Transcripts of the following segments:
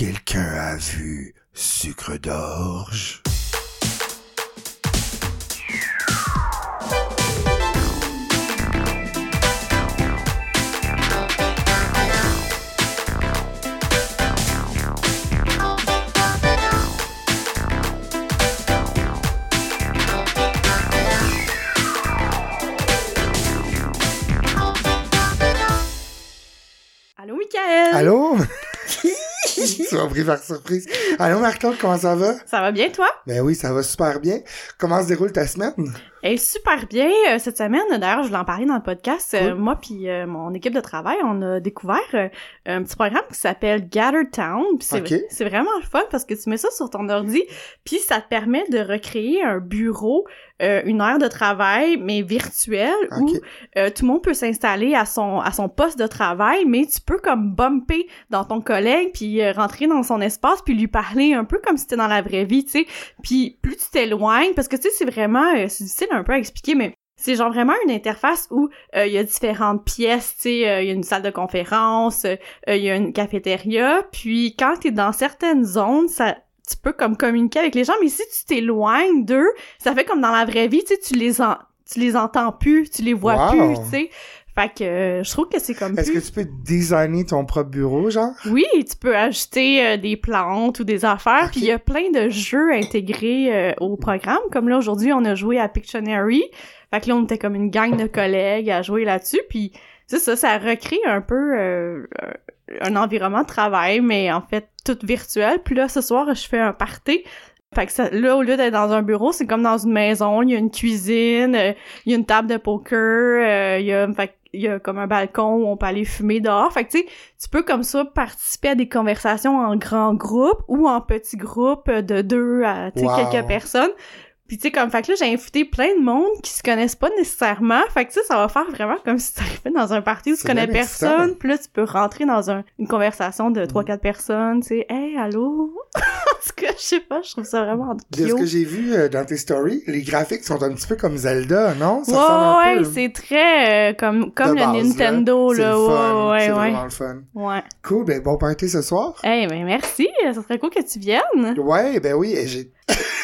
Quelqu'un a vu sucre d'orge? Tu m'as pris par surprise. Allô, Marc-Claude, comment ça va? Ça va bien, toi? Ben oui, ça va super bien. Comment se déroule ta semaine? Eh, super bien. Euh, cette semaine, d'ailleurs, je voulais en parler dans le podcast. Euh, moi puis euh, mon équipe de travail, on a découvert euh, un petit programme qui s'appelle Gather Town. C'est, Ok. c'est vraiment fun parce que tu mets ça sur ton ordi, puis ça te permet de recréer un bureau, euh, une heure de travail, mais virtuel, où Ok. euh, tout le monde peut s'installer à son à son poste de travail, mais tu peux comme bumper dans ton collègue puis rentrer dans son espace puis lui parler un peu comme si c'était dans la vraie vie, tu sais. Puis plus tu t'éloignes parce que tu sais c'est vraiment euh, c'est difficile un peu à expliquer mais c'est genre vraiment une interface où euh, il y a différentes pièces, tu sais, euh, il y a une salle de conférence, euh, il y a une cafétéria, puis quand t'es dans certaines zones, ça tu peux comme communiquer avec les gens, mais si tu t'éloignes d'eux, ça fait comme dans la vraie vie, tu sais, tu les en tu les entends plus, tu les vois Wow. plus, tu sais. Fait que euh, je trouve que c'est comme Est-ce que tu peux designer ton propre bureau, genre? Oui, tu peux ajouter euh, des plantes ou des affaires, puis il y a plein de jeux intégrés euh, au programme. Comme là, aujourd'hui, on a joué à Pictionary. Fait que là, on était comme une gang de collègues à jouer là-dessus, puis c'est ça, ça recrée un peu euh, un environnement de travail, mais en fait, tout virtuel. Puis là, ce soir, je fais un party. Fait que ça, là, au lieu d'être dans un bureau, c'est comme dans une maison. Il y a une cuisine, euh, il y a une table de poker, euh, il y a, fait que il y a comme un balcon où on peut aller fumer dehors. Fait que tu sais, tu peux comme ça participer à des conversations en grand groupe ou en petit groupe de deux à tu sais, Wow. quelques personnes. Puis tu sais comme fait que là j'ai invité plein de monde qui se connaissent pas nécessairement. Fait que tu sais ça va faire vraiment comme si tu arrivais dans un party où tu connais personne. Puis là tu peux rentrer dans un- une conversation de Mm. trois quatre personnes, tu sais "Hey, allô?" en tout cas, je sais pas, je trouve ça vraiment De ce que cute. j'ai vu euh, dans tes stories, les graphiques sont un petit peu comme Zelda, non? Ça Ouais, ouais, peu. c'est très euh, comme comme le base, Nintendo là, le fun. ouais, c'est ouais, vraiment le fun. ouais. Ouais. Cool, ben bon party ce soir. Hey, ben merci, ça serait cool que tu viennes. Ouais, ben oui, j'ai...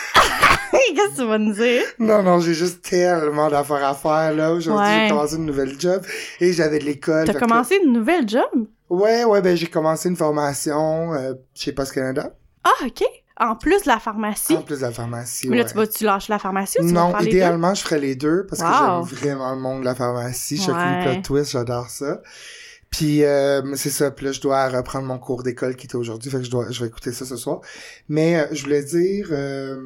Qu'est-ce que tu vas nous dire? Non, non, j'ai juste tellement d'affaires à faire, là. Aujourd'hui, Ouais. j'ai commencé une nouvelle job et j'avais de l'école. T'as là- commencé une nouvelle job? Ouais, ouais, ben j'ai commencé une formation euh, chez Post Canada, Ah, ok. En plus de la pharmacie? en plus de la pharmacie, Mais là, ouais. tu vas-tu lâcher la pharmacie ou tu vas Non, faire les deux? idéalement, je ferais les deux parce que j'aime vraiment le monde de la pharmacie. Je Ouais. fais une plot twist, j'adore ça. Puis euh, c'est ça, puis là je dois reprendre mon cours d'école qui était aujourd'hui, fait que je dois je vais écouter ça ce soir. Mais euh, je voulais dire euh,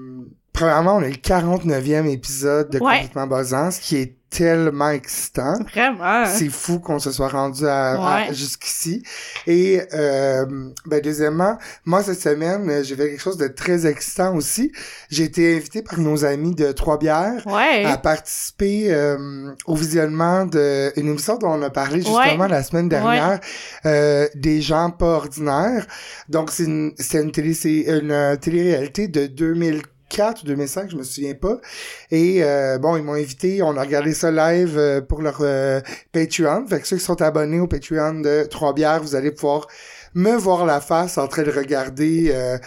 premièrement, on a le 49e épisode de Ouais. complètement buzzant, ce qui est tellement excitant. Vraiment. C'est fou qu'on se soit rendu à, jusqu'ici. Et euh, ben deuxièmement, moi cette semaine, euh, j'ai fait quelque chose de très excitant aussi. J'ai été invité par nos amis de Trois-Bières Ouais. à participer euh, au visionnement d'une émission dont on a parlé justement Ouais. la semaine dernière, euh, des gens pas ordinaires. Donc c'est une, une télé, c'est une euh, télé-réalité de 2004 ou 2005, je me souviens pas. Et euh, bon, ils m'ont invité, on a regardé ça live euh, pour leur euh, Patreon. Fait que ceux qui sont abonnés au Patreon de Trois Bières, vous allez pouvoir me voir la face en train de regarder euh,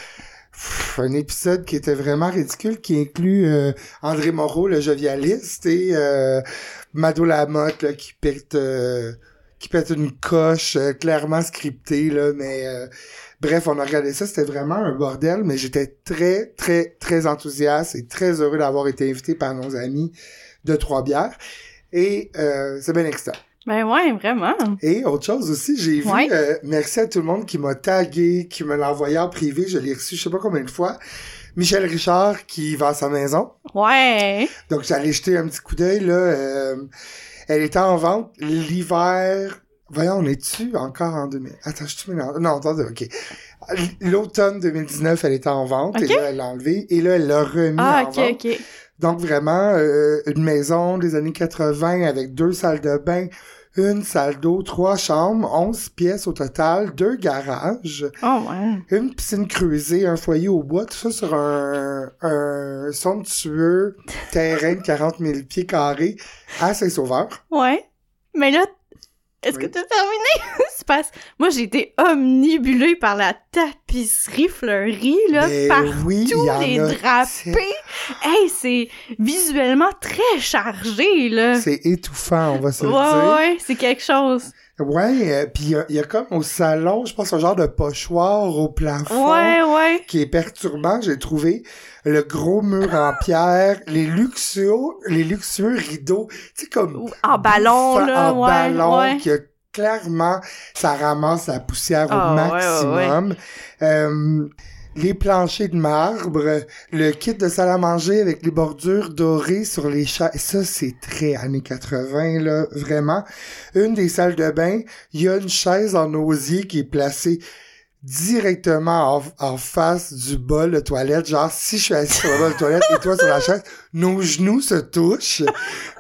un épisode qui était vraiment ridicule, qui inclut euh, André Moreau, le jovialiste, et euh, Mado Lamotte, là, qui pète... qui pète une coche clairement scriptée, là, mais... Bref, on a regardé ça, c'était vraiment un bordel, mais j'étais très, très, très enthousiaste et très heureux d'avoir été invité par nos amis de Trois-Bières. Et euh, c'est bien excitant. Ben ouais, vraiment. Et autre chose aussi, j'ai vu, Ouais. euh, merci à tout le monde qui m'a tagué, qui me l'a envoyé en privé, je l'ai reçu je sais pas combien de fois. Michel Richard qui va à sa maison. Ouais. Donc j'allais jeter un petit coup d'œil là. euh, elle était en vente l'hiver. Voyons, on est-tu encore en 2000? Attends, je suis. Non, attendez, ok. L'automne 2019, elle était en vente et là, elle l'a enlevé et là, elle l'a remis Ah, en vente. ok. Donc vraiment, euh, une maison des années 80 avec deux salles de bain, une salle d'eau, trois chambres, 11 pièces au total, deux garages, Oh, ouais. une piscine creusée, un foyer au bois, tout ça sur un, un somptueux terrain de 40 000 pieds carrés à Saint-Sauveur. Ouais. Mais là, est-ce Oui. que t'as terminé? tu passes. Moi, j'ai été omnibulée par la tapisserie fleurie, là, Ben par oui, il y tous en les a drapés. Hey, c'est visuellement très chargé, là. C'est étouffant, on va se Ouais, le dire. ouais, c'est quelque chose. Ouais, euh, puis il y a- il y, a comme au salon, je pense, un genre de pochoir au plafond Ouais, ouais. qui est perturbant, j'ai trouvé. Le gros mur en pierre, les luxueux, les luxueux rideaux, tu sais, comme... En ballon, là, En ouais, ballon, ouais. qui a clairement, ça ramasse la poussière Ah, au ouais, maximum. Euh, les planchers de marbre, le kit de salle à manger avec les bordures dorées sur les chaises. Ça, c'est très années 80, là, vraiment. Une des salles de bain, il y a une chaise en osier qui est placée directement en, en face du bol de toilette. Genre, si je suis assis sur le bol de toilette et toi sur la chaise, nos genoux se touchent.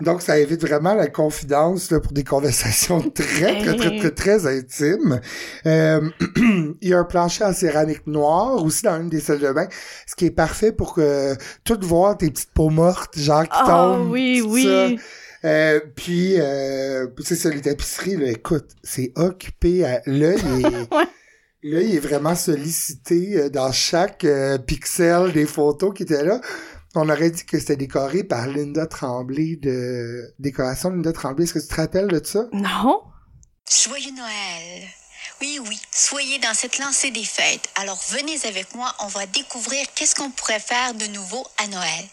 Donc, ça évite vraiment la confidence là, pour des conversations très, très, très, très, très intimes. Euh, il y a un plancher en céramique noire aussi dans une des salles de bain, ce qui est parfait pour que tout voir tes petites peaux mortes, genre qui Ah tombent. oui, oui. ça. Euh, puis, euh, c'est ça, les tapisseries, là, écoute, c'est occupé à l'œil et Ouais. L'œil est vraiment sollicité euh, dans chaque euh, pixel des photos qui étaient là. On aurait dit que c'était décoré par Linda Tremblay de Décoration Linda Tremblay. Est-ce que tu te rappelles de ça? Non? Joyeux Noël. Oui, oui, soyez dans cette lancée des fêtes. Alors venez avec moi, on va découvrir qu'est-ce qu'on pourrait faire de nouveau à Noël.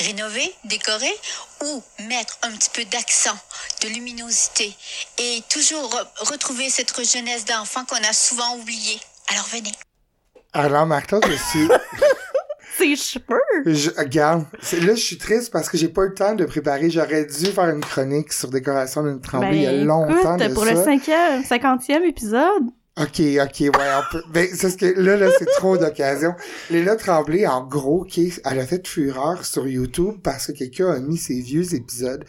Rénover, décorer ou mettre un petit peu d'accent, de luminosité et toujours re- retrouver cette jeunesse d'enfant qu'on a souvent oubliée. Alors venez. Alors, Martha, je suis... Ses cheveux! Je, regarde, là, je suis triste parce que j'ai pas eu le temps de préparer. J'aurais dû faire une chronique sur Décoration Linda Tremblay il y a Ben, longtemps écoute, de pour ça. le cinquième, cinquantième épisode. Ok, ok, ouais, on peut. Ben, c'est ce que là, là, c'est trop d'occasion. Léla Tremblay, en gros, qui elle a fait fureur sur YouTube parce que quelqu'un a mis ses vieux épisodes.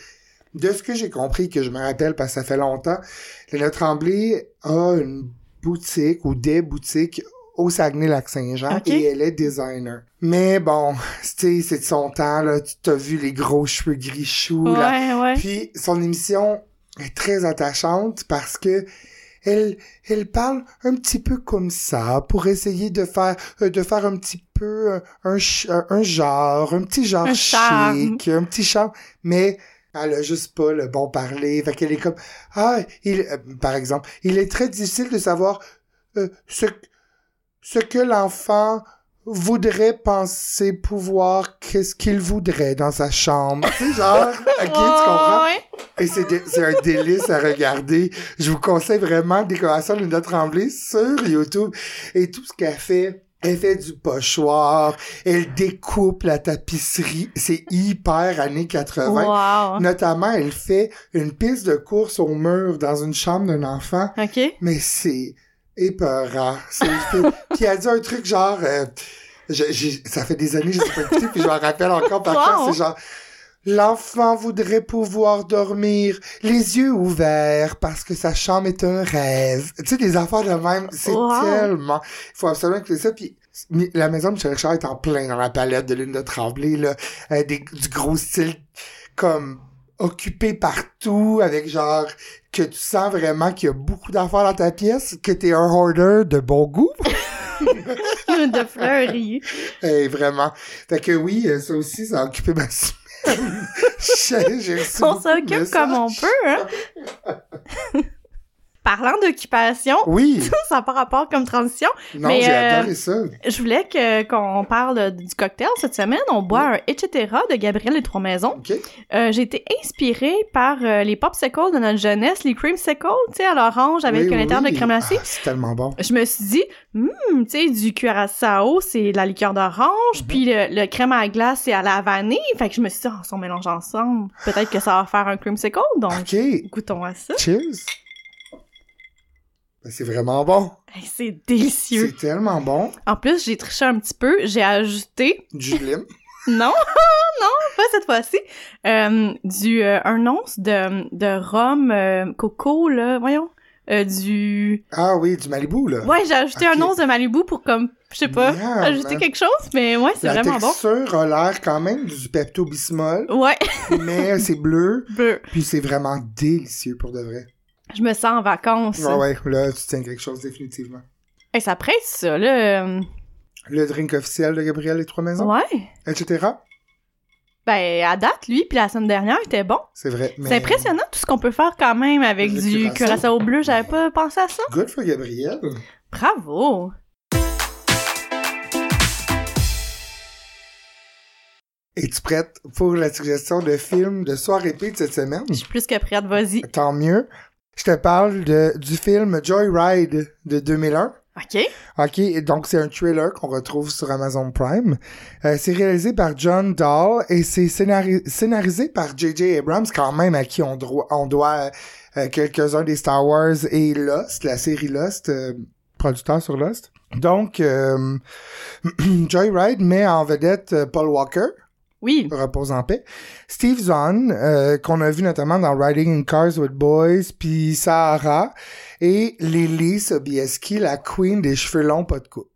De ce que j'ai compris, que je me rappelle parce que ça fait longtemps, Léla Tremblay a une boutique ou des boutiques au Saguenay-Lac-Saint-Jean et elle est designer. Mais bon, tu sais, c'est de son temps, là. Tu t'as vu les gros cheveux gris choux, là. Ouais. Puis son émission est très attachante parce que elle, elle parle un petit peu comme ça pour essayer de faire, euh, de faire un petit peu euh, un, ch- un, un genre, un petit genre Un charme. chic, un petit charme, mais elle a juste pas le bon parler. Fait qu'elle est comme, ah, il, euh, par exemple, il est très difficile de savoir euh, ce, ce que l'enfant voudrait penser pouvoir, qu'est-ce qu'il voudrait dans sa chambre. Tu sais, genre, ok, tu comprends? Et c'est c'est un délice à regarder. Je vous conseille vraiment Décoration Linda Tremblay sur YouTube. Et tout ce qu'elle fait, elle fait du pochoir, elle découpe la tapisserie. C'est hyper années 80. Wow. Notamment, elle fait une piste de course au mur dans une chambre d'un enfant. OK. Mais c'est épeurant. Puis elle a dit un truc genre... euh, je- ça fait des années que je ne pas écouté, puis je m'en rappelle encore par. Wow. C'est genre... L'enfant voudrait pouvoir dormir les yeux ouverts parce que sa chambre est un rêve. Tu sais, des affaires de même, c'est Wow. tellement... Il faut absolument que ça. Puis la maison de Michel Richard est en plein dans la palette de Lune de Tremblay, là. Euh, des, du gros style comme occupé partout, avec genre que tu sens vraiment qu'il y a beaucoup d'affaires dans ta pièce, que t'es un hoarder de bon goût. de fleurie. Eh, vraiment. Fait que oui, euh, ça aussi, ça a occupé ma semaine. On s'occupe comme on peut, hein? Parlant d'occupation, Oui. ça n'a pas rapport comme transition. Non, j'ai euh, adoré ça. Je voulais que qu'on parle du cocktail cette semaine. On boit un Etc. de Gabriel des Trois Maisons. Euh, j'ai été inspirée par euh, les popsicles de notre jeunesse, les creamsicles, tu sais, à l'orange avec Oui, oui. de crème glacée. Ah, c'est tellement bon. Je me suis dit, hmm, tu sais, du curaçao, c'est la liqueur d'orange, Mhm. puis le, le crème à glace, c'est à la vanille. Fait que je me suis dit, oh, si on mélange ensemble, peut-être que ça va faire un creamsicle. Donc, goûtons à ça. Cheers. Ben, c'est vraiment bon. C'est délicieux. C'est tellement bon. En plus, j'ai triché un petit peu. J'ai ajouté, Du lime. non, non, pas cette fois-ci, euh, du euh, un once de, de rhum euh, coco, là, voyons. Euh, du... Ah oui, du Malibu, là. Ouais, j'ai ajouté un once de Malibu pour comme, je sais pas, ajouter quelque chose, mais ouais, c'est La vraiment bon. texture a l'air quand même du Pepto-Bismol, Ouais, mais c'est bleu, bleu. puis c'est vraiment délicieux pour de vrai. Je me sens en vacances. Ouais, ouais, là, tu tiens quelque chose définitivement. Hey, ça presse, ça, là. Le drink officiel de Gabriel et Trois Maisons, Ouais. etc. Ben, à date, lui, puis la semaine dernière, était bon. C'est vrai. mais- C'est impressionnant tout ce qu'on peut faire quand même avec Le du curaçao. bleu. J'avais pas pensé à ça. Good for Gabriel. Bravo! Es-tu prête pour la suggestion de film de soir épée de cette semaine? Je suis plus que prête, vas-y. Tant mieux. Je te parle de, du film Joyride de 2001. OK. OK, donc c'est un thriller qu'on retrouve sur Amazon Prime. Euh, c'est réalisé par John Dahl et c'est scénari- scénarisé par J.J. Abrams, quand même, à qui on, doit- on doit euh, quelques-uns des Star Wars et Lost, la série Lost, euh, producteur sur Lost. Donc, euh, Joyride met en vedette euh, Paul Walker, Oui. repose en paix. Steve Zahn, euh, qu'on a vu notamment dans Riding in Cars with Boys, puis Sahara, et Lily Sobieski, la queen des cheveux longs, pas de coupe,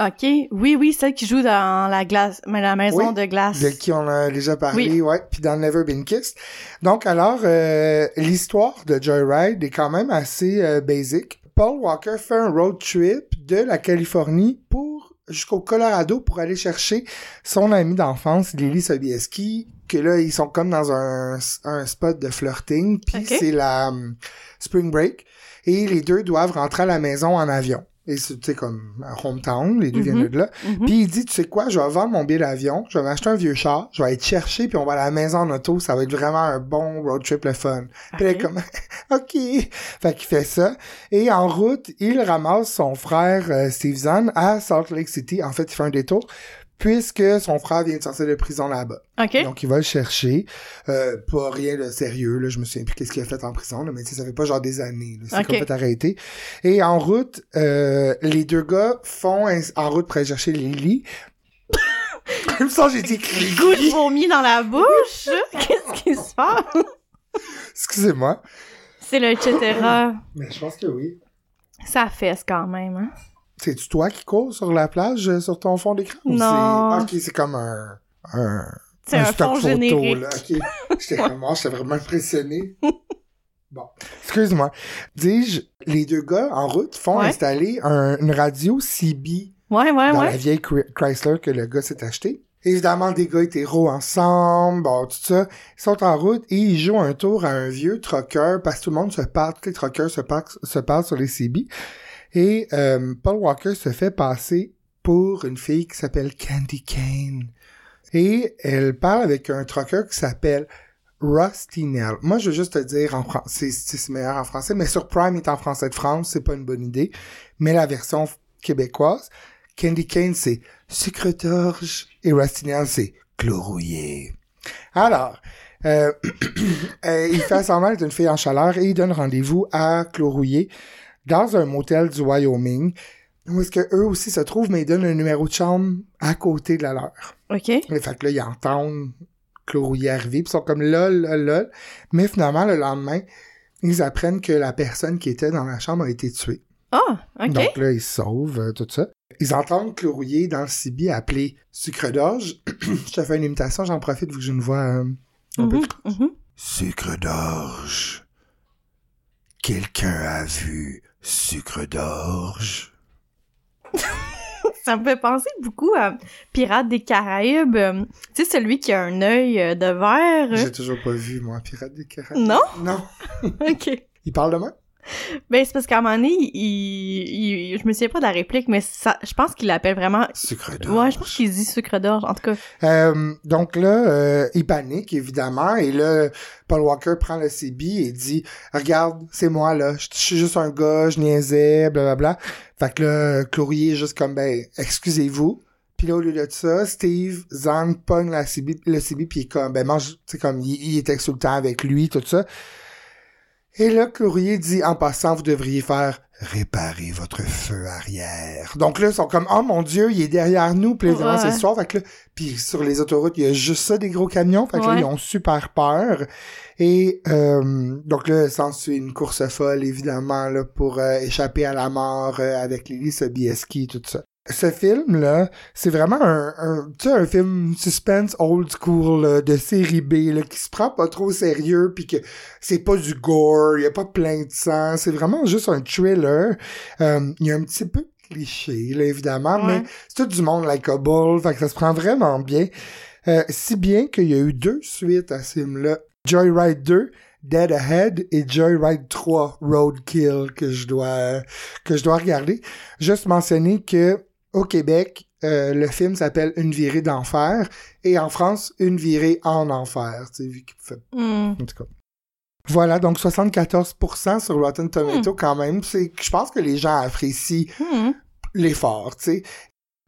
OK. Oui, oui, celle qui joue dans la glace, mais la maison Oui, de glace. de qui on a déjà parlé, Oui. ouais, puis dans Never Been Kissed. Donc alors, euh, l'histoire de Joyride est quand même assez euh, basic. Paul Walker fait un road trip de la Californie pour jusqu'au Colorado pour aller chercher son ami d'enfance, Lily Sobieski, que là, ils sont comme dans un, un spot de flirting, puis c'est la hum, spring break, et les deux doivent rentrer à la maison en avion. Et c'est, comme hometown, les deux Mhm. viennent de là. Mhm. Puis il dit, tu sais quoi, je vais vendre mon billet d'avion, je vais m'acheter un vieux char, je vais aller te chercher, puis on va à la maison en auto, ça va être vraiment un bon road trip le fun. Puis elle est comme, ok. Fait qu'il fait ça. Et en route, il ramasse son frère euh, Steve Zahn à Salt Lake City. En fait, il fait un détour, puisque son frère vient de sortir de prison là-bas. OK. Donc il va le chercher. Euh, pas rien de sérieux, là, je me souviens plus qu'est-ce qu'il a fait en prison, là, mais ça fait pas genre des années. C'est Ok. comme fait arrêter. Et en route, euh, les deux gars font en route pour aller chercher Lily. Comme ça, j'ai dit Goût de vomi dans la bouche! Qu'est-ce qui se passe? Excusez-moi. C'est le etc. Mais je pense que oui. Ça fesse quand même, hein? C'est-tu toi qui cours sur la plage, euh, sur ton fond d'écran? ou Non. c'est- Ok, c'est comme un... un... C'est un stock fond photo, générique. là. Ok. J'étais vraiment, j'étais vraiment impressionné. Bon. Excuse-moi. Dis-je, les deux gars, en route, font Ouais. installer un- une radio CB Ouais, ouais, dans ouais. la vieille Chr- Chrysler que le gars s'est acheté. Évidemment, des gars hétéros ensemble, bon, tout ça. Ils sont en route et ils jouent un tour à un vieux trucker parce que tout le monde se parle, tous les truckers se parlent, se parlent sur les CB. Et euh, Paul Walker se fait passer pour une fille qui s'appelle Candy Kane. Et elle parle avec un trucker qui s'appelle Rusty Nell. Moi, je veux juste te dire en français, c'est meilleur en français, mais sur Prime il est en français de France, c'est pas une bonne idée. Mais la version québécoise, Candy Cane, c'est sucre d'orge et Rusty Nail, c'est chlorrouillé. Alors, euh, euh, il fait semblant d'être une fille en chaleur et il donne rendez-vous à Chlorrouillé dans un motel du Wyoming où est-ce que eux aussi se trouvent, mais ils donnent un numéro de chambre à côté de la leur. OK. Et fait que là, ils entendent Chlorrouillé arriver, puis ils sont comme lol, lol, lol. Mais finalement, le lendemain, ils apprennent que la personne qui était dans la chambre a été tuée. Ah, OK. Donc là, ils se sauvent, euh, tout ça. Ils entendent Chlorrouillé dans le CB appeler sucre d'orge. Je te fais une imitation, j'en profite vu que j'ai une voix euh, un peu Mhm, mhm. Sucre d'orge. Quelqu'un a vu sucre d'orge? Ça me fait penser beaucoup à Pirates des Caraïbes. Euh, Tu sais, celui qui a un œil euh, de verre. J'ai toujours pas vu, moi, Pirate des Caraïbes. Non? Non. OK. Il parle de moi? Ben, c'est parce qu'à un moment donné, il, il- je me souviens pas de la réplique, mais ça, je pense qu'il l'appelle vraiment... Sucre d'orge. Ouais, je pense qu'il dit sucre d'orge, en tout cas. Euh, donc là, euh, il panique, évidemment, et là, Paul Walker prend le CB et dit « Regarde, c'est moi, là, je je suis juste un gars, je niaisais, blablabla. » Fait que là, Chlorier est juste comme « Ben, excusez-vous. » Puis là, au lieu de ça, Steve Zahn pogne la CB, le CB, puis il est comme « Ben, mange, tu sais, comme, il, il est exultant avec lui, tout ça. » Et là, Chlorier dit « En passant, vous devriez faire réparer votre feu arrière. » Donc là, ils sont comme « Oh mon Dieu, il est derrière nous. » évidemment, Ouais. c'est le soir. Fait que là, puis sur les autoroutes, il y a juste ça, des gros camions. Fait que là, ils ont super peur. Et euh, donc là, s'ensuit une course folle, évidemment, là, pour euh, échapper à la mort euh, avec Lily Sobieski et tout ça. Ce film-là, c'est vraiment un, un, tu sais, un film suspense old school là, de série B là, qui se prend pas trop au sérieux puis que c'est pas du gore, il y a pas plein de sang, c'est vraiment juste un thriller. Euh, il y a un petit peu cliché, là, évidemment, Ouais. mais c'est tout du monde likeable, fait que ça se prend vraiment bien. Euh, si bien qu'il y a eu deux suites à ce film-là. Joyride 2, Dead Ahead et Joyride 3, Roadkill, que je dois, que je dois regarder. Juste mentionner que, au Québec, euh, le film s'appelle Une virée d'enfer et en France, Une virée en enfer. Vu qu'il fait Hmm. en tout cas. Voilà, donc 74% sur Rotten Tomato quand même. C'est, je pense que les gens apprécient Hmm. l'effort, tu sais.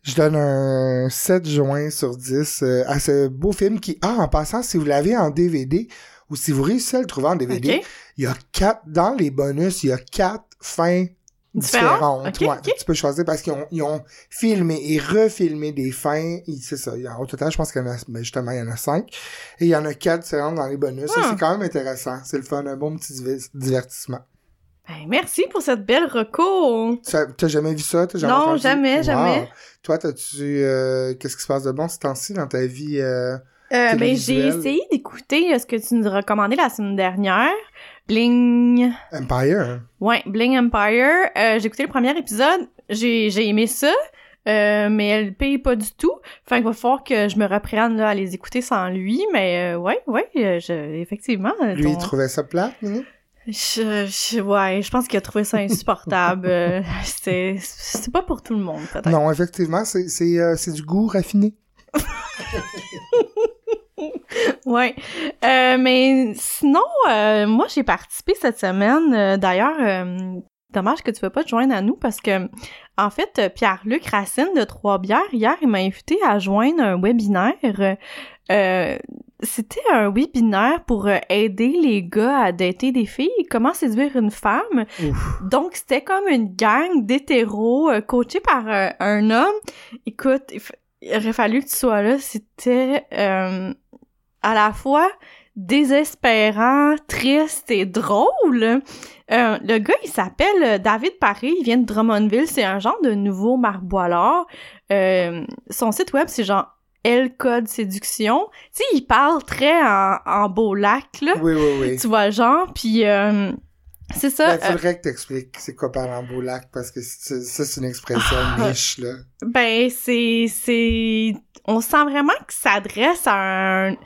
Je donne un 7 juin sur 10 euh, à ce beau film qui, ah, en passant, si vous l'avez en DVD ou si vous réussissez à le trouver en DVD, il y a quatre, dans les bonus, il y a quatre fins Différentes? Ouais. Tu peux choisir parce qu'ils ont, ils ont filmé et refilmé des fins. C'est ça. Au total, je pense qu'il y en a, ben justement, il y en a cinq. Et il y en a quatre différentes dans les bonus. Ça, Ah. c'est quand même intéressant. C'est le fun, un bon petit div- divertissement. Ben, merci pour cette belle reco. Ça- T'as jamais vu ça? Jamais Non, entendu? jamais, Wow. jamais. Toi, t'as-tu, euh, qu'est-ce qui se passe de bon ce temps-ci dans ta vie? euh, Euh, ben, j'ai essayé d'écouter euh, ce que tu nous recommandais la semaine dernière. Bling. Empire? Ouais, Bling Empire. Euh, j'ai écouté le premier épisode. J'ai, j'ai aimé ça. Euh, mais elle paye pas du tout. Fait qu'il va falloir que je me reprenne là, à les écouter sans lui. Mais euh, ouais, ouais, je, effectivement. Lui, ton- il trouvait ça plate, Mini? Je, je- ouais, je pense qu'il a trouvé ça insupportable. C'est, c'est pas pour tout le monde, peut-être. Non, effectivement, c'est, c'est, c'est du goût raffiné. Ouais. Euh, mais sinon, euh, moi, j'ai participé cette semaine. euh, D'ailleurs, euh, dommage que tu ne veux pas te joindre à nous parce que, en fait, Pierre-Luc Racine de Trois-Bières, hier, il m'a invité à joindre un webinaire. Euh, C'était un webinaire pour aider les gars à dater des filles, comment séduire une femme. Ouf. Donc, c'était comme une gang d'hétéros euh, coachés par un homme. Écoute, il, il aurait fallu que tu sois là. C'était euh, à la fois désespérant, triste et drôle. Euh, le gars, il s'appelle euh, David Paré, il vient de Drummondville, c'est un genre de nouveau marboilard. Euh, son site web, c'est genre L Code Séduction. Tu sais, il parle très en, en beau lac, là. Oui, oui, oui. Tu vois, genre, puis euh, c'est ça. Il faudrait que t'expliques c'est quoi par en beau lac, parce que ça, c'est une expression Ah. niche, là. Ben, c'est, c'est, on sent vraiment qu'il s'adresse à un,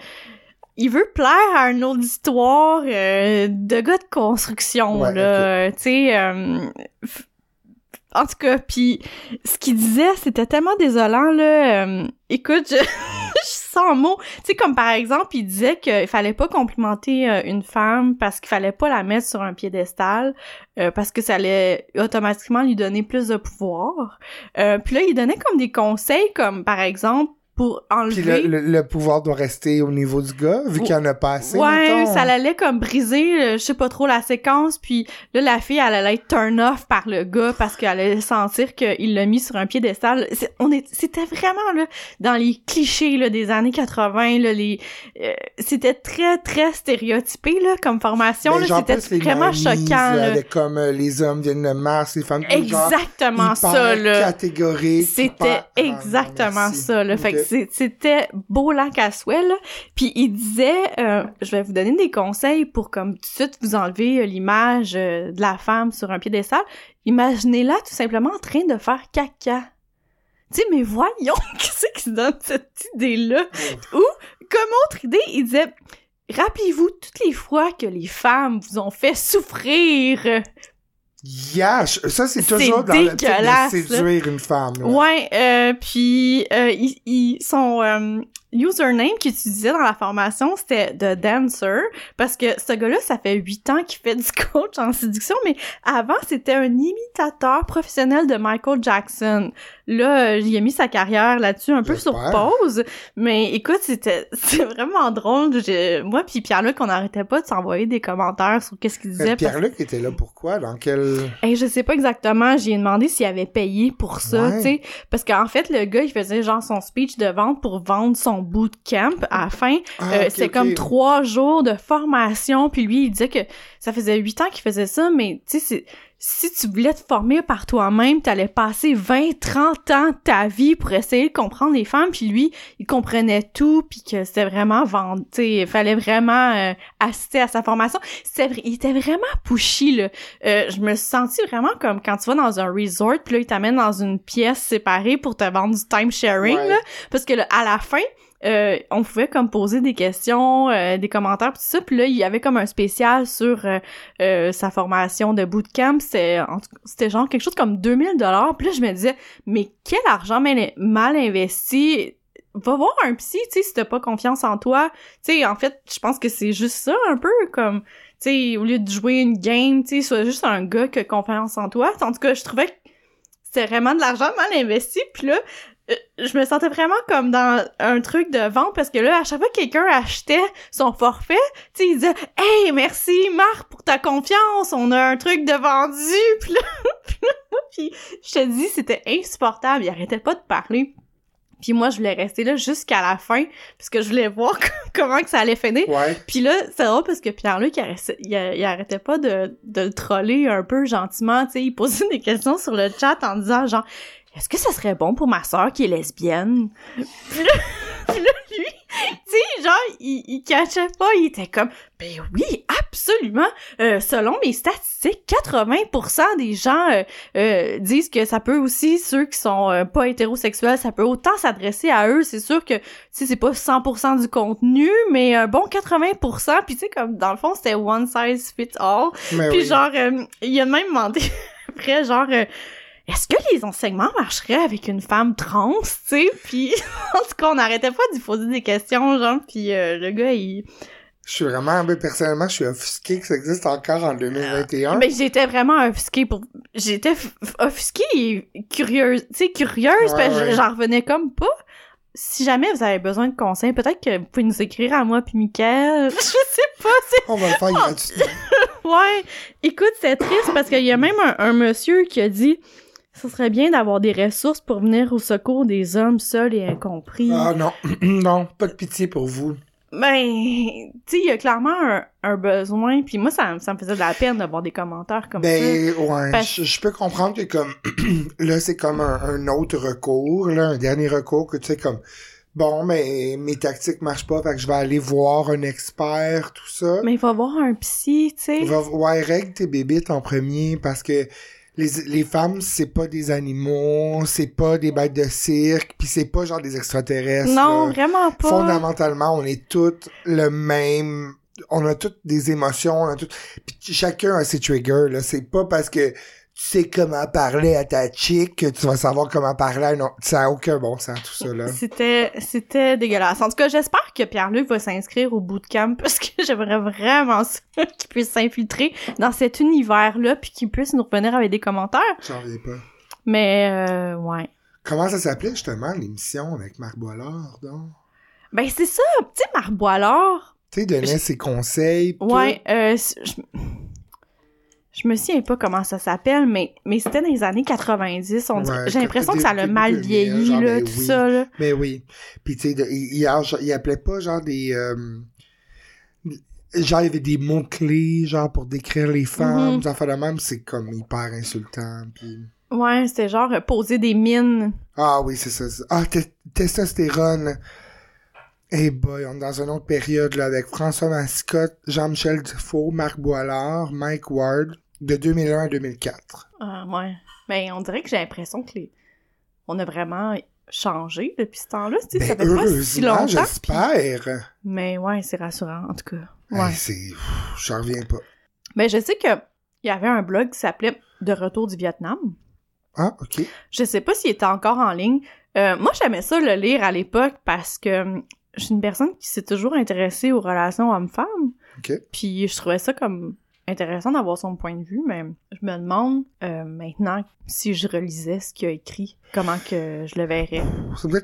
il veut plaire à un auditoire euh, de gars de construction, Ouais, là, tu sais, euh, en tout cas, puis ce qu'il disait, c'était tellement désolant, là, euh, écoute, je, je sens mots, tu sais, comme par exemple, il disait qu'il fallait pas complimenter euh, une femme parce qu'il fallait pas la mettre sur un piédestal, euh, parce que ça allait automatiquement lui donner plus de pouvoir. Euh, puis là, il donnait comme des conseils, comme par exemple, pour Puis le, le- le pouvoir doit rester au niveau du gars, vu qu'il y en a pas assez, Ouais, mettons. ça allait comme briser, euh, je sais pas trop, la séquence, puis là, la fille, elle allait être turn off par le gars parce qu'elle allait sentir qu'il l'a mis sur un piédestal. On est, c'était vraiment, là, dans les clichés, là, des années 80, là, les, euh, c'était très, très stéréotypé, là, comme formation, Ben, là, genre c'était vraiment 90s, choquant, là. Comme euh, les hommes viennent de Mars, les femmes genre Exactement hyper ça, là. catégorique. C'était Ah, non, exactement ça, là. Fait que c'était beau lac à souhait, là. Puis il disait, euh, je vais vous donner des conseils pour comme tout de suite vous enlever euh, l'image euh, de la femme sur un piédestal. Imaginez-la tout simplement en train de faire caca. Tu sais, mais voyons, qu'est-ce qui donne cette idée-là? Ou, comme autre idée, il disait, rappelez-vous toutes les fois que les femmes vous ont fait souffrir. Yeah, ça c'est toujours dans le de séduire une femme. là. Ouais, euh, puis euh, il, il- son euh, username qu'il utilisait dans la formation, c'était The Dancer, parce que ce gars-là, ça fait huit ans qu'il fait du coach en séduction, mais avant, c'était un imitateur professionnel de Michael Jackson. Là, il a mis sa carrière là-dessus un peu sur pause, mais écoute, c'était c'est vraiment drôle. Moi puis Pierre-Luc, on n'arrêtait pas de s'envoyer des commentaires sur qu'est-ce qu'il disait. Pierre-Luc était là pourquoi? Dans quel... Hey, je sais pas exactement, j'ai demandé s'il avait payé pour ça, Ouais. tu sais, parce qu'en fait le gars il faisait genre son speech de vente pour vendre son bootcamp à la fin. Ah, Euh, C'était ok. comme trois jours de formation, puis lui il disait que ça faisait huit ans qu'il faisait ça, mais tu sais si tu voulais te former par toi-même, t'allais passer 20, 30 ans de ta vie pour essayer de comprendre les femmes, puis lui, il comprenait tout, puis que c'était vraiment vendu, il fallait vraiment euh, assister à sa formation. C'était, il était vraiment pushy, là. Euh, je me suis sentie vraiment comme quand tu vas dans un resort, puis là, il t'amène dans une pièce séparée pour te vendre du time sharing, Ouais. là, parce que là, à la fin, euh, on pouvait comme poser des questions, euh, des commentaires pis tout ça, puis là il y avait comme un spécial sur euh, sa formation de bootcamp, c'était genre quelque chose comme 2000 dollars. Puis là je me disais mais quel argent mal, investi Va voir un psy, tu sais, si t'as pas confiance en toi. Tu sais, en fait, je pense que c'est juste ça, un peu, comme, tu sais, au lieu de jouer une game, tu sais, sois juste un gars qui a confiance en toi. En tout cas, je trouvais que c'était vraiment de l'argent mal investi. Puis là, je me sentais vraiment comme dans un truc de vente parce que là, à chaque fois que quelqu'un achetait son forfait, tu sais, il disait « Hey, merci Marc pour ta confiance, on a un truc de vendu! » Puis là, puis je te dis, c'était insupportable, il arrêtait pas de parler. Puis moi, je voulais rester là jusqu'à la fin parce que je voulais voir comment que ça allait finir. Ouais. Puis là, c'est drôle parce que Pierre-Luc, il, arrêtait- il, il arrêtait pas de, de le troller un peu gentiment, tu sais, il posait des questions sur le chat en disant genre « Est-ce que ça serait bon pour ma sœur qui est lesbienne? » Puis là, puis là, lui, tu sais, genre, il, il cachait pas, il était comme « Ben oui, absolument! Euh, selon mes statistiques, 80% des gens euh, euh, disent que ça peut aussi, ceux qui sont pas hétérosexuels, ça peut autant s'adresser à eux. C'est sûr que tu sais, c'est pas 100% du contenu, mais un bon 80%. Puis tu sais, comme dans le fond, c'était one size fits all. Mais Puis oui. genre, il a même demandé après, genre, euh, est-ce que les enseignements marcheraient avec une femme trans, tu sais? Puis en tout cas, on n'arrêtait pas d'y poser des questions, genre, puis euh, le gars, il... Je suis vraiment, ben, personnellement, je suis offusqué que ça existe encore en 2021. Mais j'étais vraiment offusquée pour... J'étais offusquée et curieuse, tu sais, curieuse, Ouais, j'en revenais comme pas. Si jamais vous avez besoin de conseils, peut-être que vous pouvez nous écrire à moi puis Mickaël. Je sais pas, c'est On va le faire gratuitement. Ouais, écoute, c'est triste parce qu'il y a même un, un monsieur qui a dit ce serait bien d'avoir des ressources pour venir au secours des hommes seuls et incompris. Ah non, non, pas de pitié pour vous. Ben, tu sais, il y a clairement un, un besoin, puis moi, ça, me- ça me faisait de la peine d'avoir des commentaires comme ça. Ben, ouais, Parce- je, je peux comprendre que comme, là, c'est comme un, un autre recours, là, un dernier recours que tu sais, comme, bon, mais mes tactiques marchent pas, fait que je vais aller voir un expert, tout ça. Mais il va voir un psy, tu sais. Va, ouais, règle tes bébites en premier, parce que les, les femmes, c'est pas des animaux, c'est pas des bêtes de cirque, puis c'est pas genre des extraterrestres. Non, là. vraiment pas. fondamentalement, on est toutes le même. On a toutes des émotions, on a toutes. Puis chacun a ses triggers. Là, c'est pas parce que sais comment parler à ta chick que tu vas savoir comment parler à un autre. Ça a aucun bon sens tout ça là. C'était, c'était dégueulasse. En tout cas, j'espère que Pierre-Luc va s'inscrire au bootcamp parce que j'aimerais vraiment ça qu'il puisse s'infiltrer dans cet univers-là puis qu'il puisse nous revenir avec des commentaires. J'en reviens pas. Mais, euh, ouais. Comment ça s'appelait justement l'émission avec Marc Boilard donc? Ben, c'est ça, sais, Marc Boilard. Tu sais, donnait ses conseils. Ouais, euh, je, je me souviens pas comment ça s'appelle, mais, mais c'était dans les années 90. On Ouais, J'ai l'impression que ça l'a mal 2000, vieilli, genre, là, ben tout oui. ça, là. Mais oui. Puis tu sais, il, appelait pas genre des. euh, genre, il y avait des mots-clés, genre pour décrire les femmes. Des affaires de même, c'est comme hyper insultant. Puis... Ouais, c'était genre euh, poser des mines. Ah oui, c'est ça. Ah, te- testostérone. Eh boy, on est dans une autre période là, avec François Mascotte, Jean-Michel Dufault, Marc Boilard, Mike Ward, de 2001 à 2004. Ah, ouais. Mais on dirait que j'ai l'impression que les... on a vraiment changé depuis ce temps-là. Ça Ben, fait pas si longtemps. j'espère. Mais ouais, c'est rassurant, en tout cas. Hey, Ouais. J'en reviens pas. Mais je sais que il y avait un blog qui s'appelait De retour du Vietnam. Ah, ok. Je sais pas s'il était encore en ligne. Euh, moi, j'aimais ça le lire à l'époque parce que hum, je suis une personne qui s'est toujours intéressée aux relations hommes-femmes. Ok. Puis je trouvais ça comme intéressant d'avoir son point de vue, mais je me demande euh, maintenant si je relisais ce qu'il a écrit, comment que je le verrais.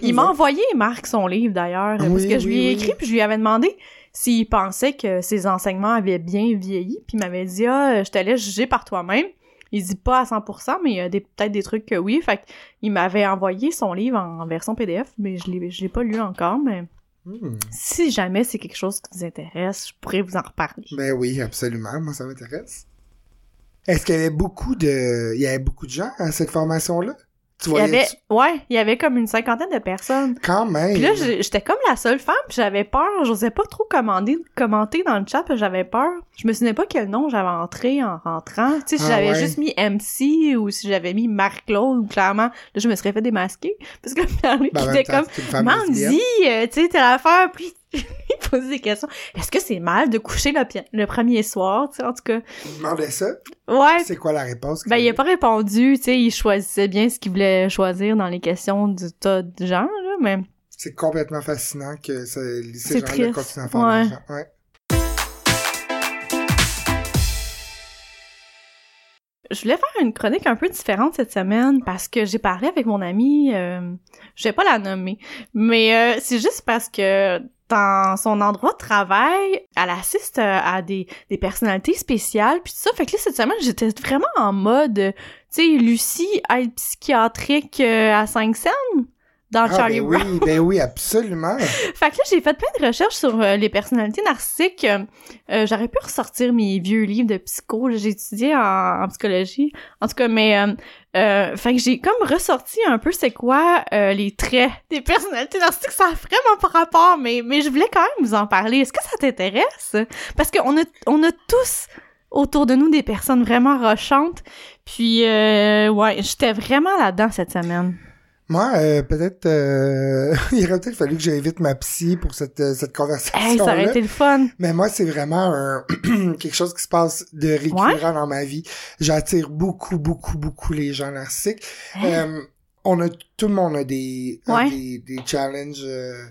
Il m'a envoyé, Marc, son livre d'ailleurs, parce que je lui ai écrit oui. puis je lui avais demandé s'il pensait que ses enseignements avaient bien vieilli, puis il m'avait dit ah, je te laisse juger par toi-même. Il dit pas à 100%, mais il y a des- peut-être des trucs que oui. Fait il m'avait envoyé son livre en version PDF, mais je l'ai, je l'ai pas lu encore. Mais Hmm. si jamais c'est quelque chose qui vous intéresse, je pourrais vous en reparler. Ben oui, absolument. Moi, ça m'intéresse. Est-ce qu'il y avait beaucoup de, il y avait beaucoup de gens à cette formation-là? Tu Il y voyais avait, ouais, il y avait comme une cinquantaine de personnes. quand même. Puis là, j'étais comme la seule femme, puis j'avais peur. J'osais pas trop commander, commenter dans le chat, j'avais peur. Je me souvenais pas quel nom j'avais entré en rentrant. Tu sais, si Ah j'avais ouais. juste mis MC ou si j'avais mis Marc-Claude, clairement, là, je me serais fait démasquer. Parce que Pierre-Luc, Ben, était comme. Mandy, euh, tu sais, t'as l'affaire, puis il posait des questions. Est-ce que c'est mal de coucher le, premier soir, tu sais, en tout cas? Je demandais ça. Ouais. C'est quoi la réponse? Ben, il a pas répondu, tu sais, il choisissait bien ce qu'il voulait choisir dans les questions du tas de gens, là, mais... C'est complètement fascinant que ça- ces gens-là continuent à faire Ouais. Ouais. Je voulais faire une chronique un peu différente cette semaine parce que j'ai parlé avec mon amie, euh, je vais pas la nommer, mais euh, c'est juste parce que dans son endroit de travail, elle assiste euh, à des, des personnalités spéciales puis tout ça. Fait que là, cette semaine, j'étais vraiment en mode, tu sais, Lucie, aide psychiatrique euh, à 5 cents dans Ah, Charlie ben Brown. oui, ben oui, absolument. Fait que là, j'ai fait plein de recherches sur euh, les personnalités narcissiques. Euh, euh, J'aurais pu ressortir mes vieux livres de psycho. J'ai étudié en, en psychologie. En tout cas, mais... Euh, fait que j'ai comme ressorti un peu c'est quoi les traits des personnalités narcissiques. Ça a vraiment pas rapport, mais, mais je voulais quand même vous en parler. Est-ce que ça t'intéresse? Parce qu'on a, on a tous autour de nous des personnes vraiment rochantes. Puis, euh, ouais, j'étais vraiment là-dedans cette semaine. Moi, euh, peut-être, euh, il aurait peut-être fallu que j'invite ma psy pour cette, euh, cette Hey, ça aurait été le fun. Mais moi, c'est vraiment un quelque chose qui se passe de récurrent dans ma vie. J'attire beaucoup, beaucoup, beaucoup les gens narcissiques. Euh, on a, tout le monde a des, Ouais. des, des challenges euh,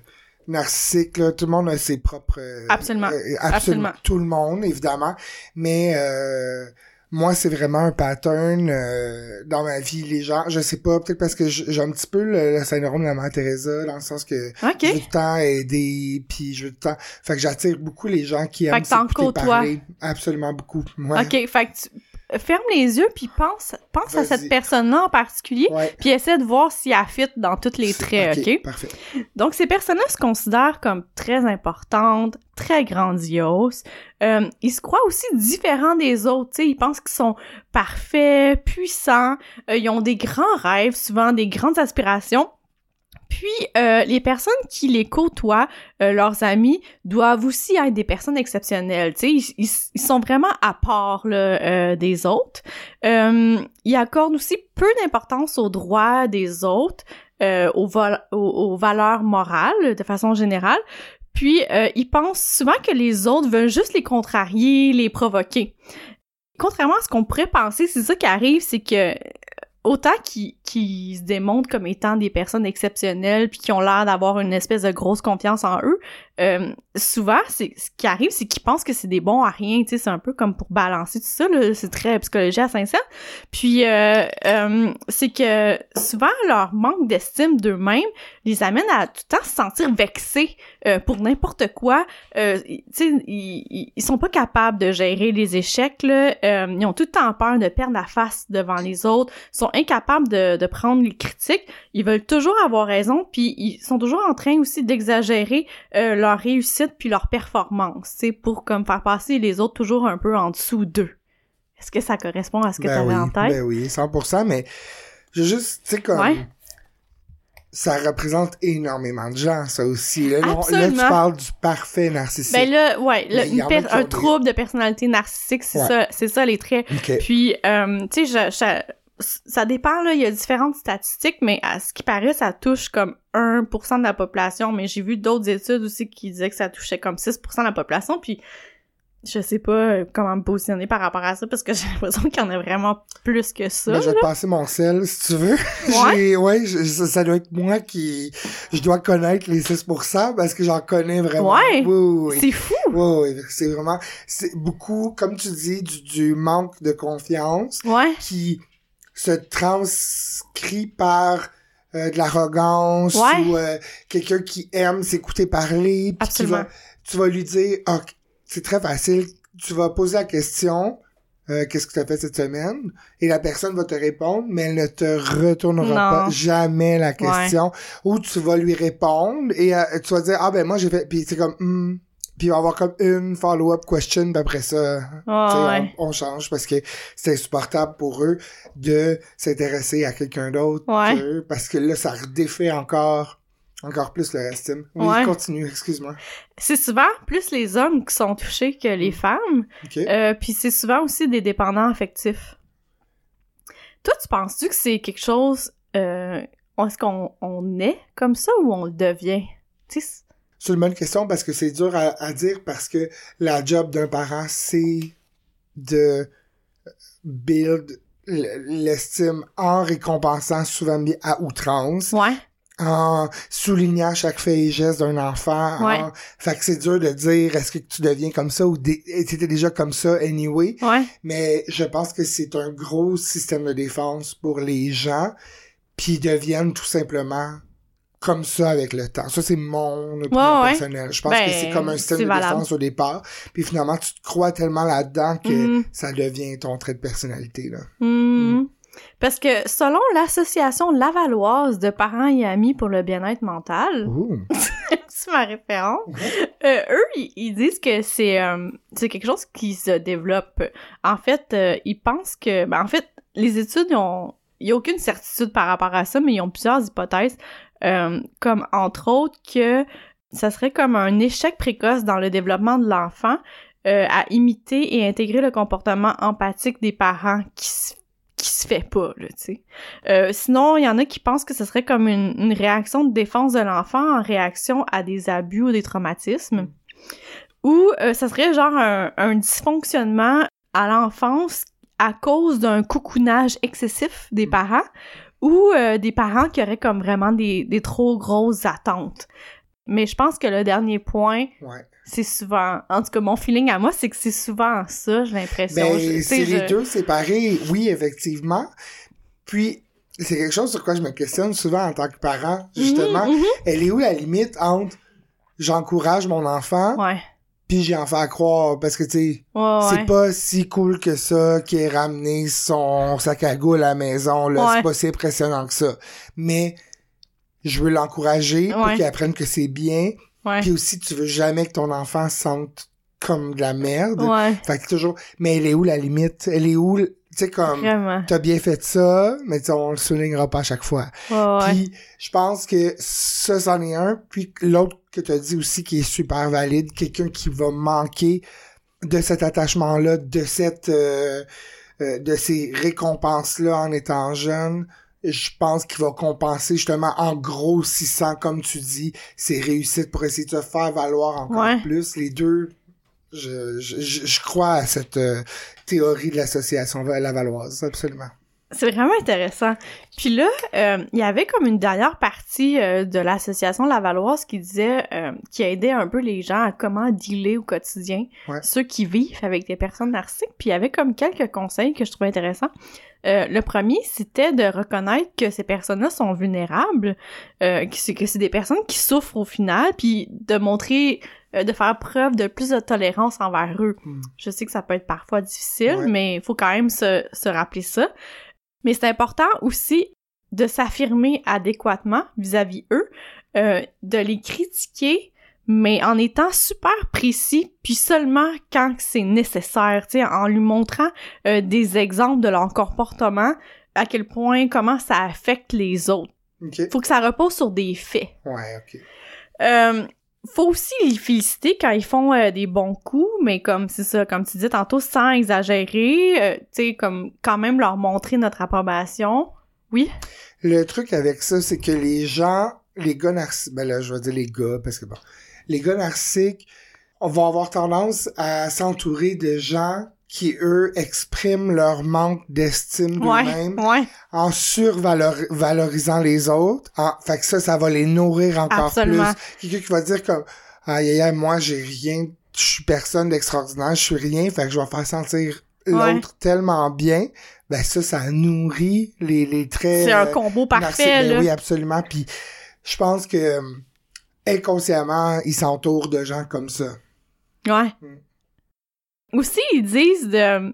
narcissiques. Là. Tout le monde a ses propres... euh, Absolument. euh, absolument. Absolument. Tout le monde, évidemment. Mais euh, moi, c'est vraiment un pattern euh, dans ma vie. Les gens, je sais pas, peut-être parce que j'ai un petit peu le, le syndrome de la mère Teresa, dans le sens que OK. je veux tout le temps aider, puis je veux tout le temps... Fait que j'attire beaucoup les gens qui Fait aiment que parler. Absolument beaucoup. Ouais. OK, fait que tu ferme les yeux puis pense pense à cette personne-là en particulier Ouais. puis essaie de voir si elle fit dans tous les traits, OK? Parfait. Donc ces personnes-là se considèrent comme très importantes, très grandioses. Euh, ils se croient aussi différents des autres, tu sais, ils pensent qu'ils sont parfaits, puissants, euh, ils ont des grands rêves, souvent des grandes aspirations. Puis, euh, les personnes qui les côtoient, euh, leurs amis, doivent aussi être des personnes exceptionnelles. Ils, ils, ils sont vraiment à part là, euh, des autres. Euh, ils accordent aussi peu d'importance aux droits des autres, euh, aux, aux, aux valeurs morales de façon générale. Puis, euh, ils pensent souvent que les autres veulent juste les contrarier, les provoquer. Contrairement à ce qu'on pourrait penser, c'est ça qui arrive, c'est que autant qu'ils qu'ils se démontrent comme étant des personnes exceptionnelles puis qui ont l'air d'avoir une espèce de grosse confiance en eux, euh, souvent, c'est ce qui arrive, c'est qu'ils pensent que c'est des bons à rien, tu sais, c'est un peu comme pour balancer tout ça, c'est très psychologie à 500. Puis, euh, euh, c'est que souvent, leur manque d'estime d'eux-mêmes les amène à tout le temps se sentir vexés euh, pour n'importe quoi. Euh, tu sais, ils, ils, sont pas capables de gérer les échecs, là. Ils ont tout le temps peur de perdre la face devant les autres, ils sont incapables de, de prendre les critiques, ils veulent toujours avoir raison, puis ils sont toujours en train aussi d'exagérer euh, leur réussite puis leur performance, tu sais, pour comme faire passer les autres toujours un peu en dessous d'eux. Est-ce que ça correspond à ce que tu ben avais oui, en tête? Ben oui, 100%, mais je juste, tu sais, comme... Ouais. Ça représente énormément de gens, ça aussi. Là, là tu parles du parfait narcissique. Ben là, ouais, une per- ont un trouble de personnalité narcissique, c'est Ouais. ça, c'est ça les traits. Puis, euh, tu sais, je, je- ça dépend, là, il y a différentes statistiques, mais à ce qui paraît, ça touche comme 1% de la population, mais j'ai vu d'autres études aussi qui disaient que ça touchait comme 6% de la population, puis je sais pas euh, comment me positionner par rapport à ça, parce que j'ai l'impression qu'il y en a vraiment plus que ça. Ben, je vais te passer mon sel, si tu veux. Ouais. Ouais, je- ça, ça doit être moi qui... Je dois connaître les 6% parce que j'en connais vraiment. Ouais. Oui, oui, oui. C'est fou! Oui, oui, c'est vraiment... C'est beaucoup, comme tu dis, du, du manque de confiance Ouais, qui se transcrit par euh, de l'arrogance Ouais. ou euh, quelqu'un qui aime s'écouter parler. puis tu vas, tu vas lui dire, ah, c'est très facile, tu vas poser la question, euh, qu'est-ce que tu as fait cette semaine? Et la personne va te répondre, mais elle ne te retournera Non. pas jamais la question. Ou tu vas lui répondre et euh, tu vas dire, ah ben moi j'ai fait, puis c'est comme, Hmm, puis il va avoir comme une follow-up question, puis après ça, Ah, ouais. on, on change parce que c'est insupportable pour eux de s'intéresser à quelqu'un d'autre Ouais. parce que là, ça redéfait encore, encore plus leur estime. Oui, Ouais. continue, excuse-moi. C'est souvent plus les hommes qui sont touchés que les femmes. OK. Euh, puis c'est souvent aussi des dépendants affectifs. Toi, tu penses-tu que c'est quelque chose... Euh, est-ce qu'on on est comme ça ou on le devient? Tu sais, c'est- une bonne question parce que c'est dur à, à dire parce que la job d'un parent, c'est de build l'estime en récompensant souvent à outrance, ouais, en soulignant chaque fait et geste d'un enfant. Ouais. en- Fait que c'est dur de dire est-ce que tu deviens comme ça ou dé- t'étais déjà comme ça anyway. ouais, Mais je pense que c'est un gros système de défense pour les gens, puis ils deviennent tout simplement comme ça avec le temps. Ça, c'est mon opinion Ouais, personnelle. Je pense Ben, que c'est comme un système de valable. défense au départ, puis finalement, tu te crois tellement là-dedans que Mhm. ça devient ton trait de personnalité. Là. Mhm. Parce que selon l'association lavalloise de parents et amis pour le bien-être mental, c'est ma référence, euh, eux, ils, disent que c'est euh, c'est quelque chose qui se développe. En fait, euh, ils pensent que... Ben, en fait, les études, ont... Il n'y a aucune certitude par rapport à ça, mais ils ont plusieurs hypothèses, euh, comme entre autres que ça serait comme un échec précoce dans le développement de l'enfant euh, à imiter et intégrer le comportement empathique des parents qui se qui se fait pas, là, tu sais. Euh, sinon, il y en a qui pensent que ce serait comme une, une réaction de défense de l'enfant en réaction à des abus ou des traumatismes. Ou euh, ça serait genre un, un dysfonctionnement à l'enfance à cause d'un coucounage excessif des parents ou euh, des parents qui auraient comme vraiment des, des trop grosses attentes. Mais je pense que le dernier point, Ouais. c'est souvent... En tout cas, mon feeling à moi, c'est que c'est souvent ça, j'ai l'impression. Ben, c'est les je- deux séparés, oui, effectivement. Puis, c'est quelque chose sur quoi je me questionne souvent en tant que parent, justement. Mhm, mhm. Elle est où la limite entre j'encourage mon enfant, Ouais. Puis j'ai en fait à croire, parce que, tu sais, Ouais, c'est ouais. pas si cool que ça qu'il ait ramené son sac à goût à la maison, là. Ouais. C'est pas si impressionnant que ça. Mais, je veux l'encourager pour qu'il apprenne que c'est bien. Puis aussi, tu veux jamais que ton enfant sente comme de la merde. Fait que toujours, mais elle est où la limite? Elle est où, tu sais, comme, t'as bien fait ça, mais tu sais, on le soulignera pas à chaque fois. Puis, je pense que ça, c'en est un. Puis, l'autre que t'as dit aussi qui est super valide, quelqu'un qui va manquer de cet attachement-là, de cette, euh, euh, de ces récompenses-là en étant jeune, je pense qu'il va compenser justement en grossissant, comme tu dis, ses réussites pour essayer de se faire valoir encore Ouais. plus. Les deux, je, je, je je crois à cette euh, théorie de l'association lavalloise, absolument. C'est vraiment intéressant. Puis là, euh, il y avait comme une dernière partie euh, de l'association Lavalloise qui disait, euh, qui aidait un peu les gens à comment dealer au quotidien, Ouais. ceux qui vivent avec des personnes narcissiques. Puis il y avait comme quelques conseils que je trouvais intéressants. Le premier, c'était de reconnaître que ces personnes-là sont vulnérables, euh, que c'est des personnes qui souffrent au final, puis de montrer, euh, de faire preuve de plus de tolérance envers eux. Hmm. Je sais que ça peut être parfois difficile, Ouais. mais il faut quand même se, se rappeler ça. Mais c'est important aussi de s'affirmer adéquatement vis-à-vis eux, euh, de les critiquer, mais en étant super précis, puis seulement quand c'est nécessaire, tu sais, en lui montrant euh, des exemples de leur comportement, à quel point, comment ça affecte les autres. OK. Faut que ça repose sur des faits. Ouais, OK. Euh, faut aussi les féliciter quand ils font euh, des bons coups, mais comme c'est ça, comme tu dis tantôt, sans exagérer, euh, tu sais, comme quand même leur montrer notre approbation. Oui? Le truc avec ça, c'est que les gens, les gars narcissiques, ben là, je vais dire les gars, parce que bon, les gars narcissiques vont avoir tendance à s'entourer de gens qui, eux, expriment leur manque d'estime d'eux-mêmes Ouais. en survalorisant les autres. En, fait que ça, ça va les nourrir encore Absolument. plus. Quelqu'un qui va dire comme, aïe, aïe, aïe, moi, j'ai rien, je suis personne d'extraordinaire, je suis rien, fait que je vais faire sentir Ouais. l'autre tellement bien. Ben ça, ça nourrit les, les traits... C'est un euh, combo parfait. Ben là. oui, absolument. Puis je pense que euh, inconsciemment, ils s'entourent de gens comme ça. Ouais. Mm. Aussi, ils disent de...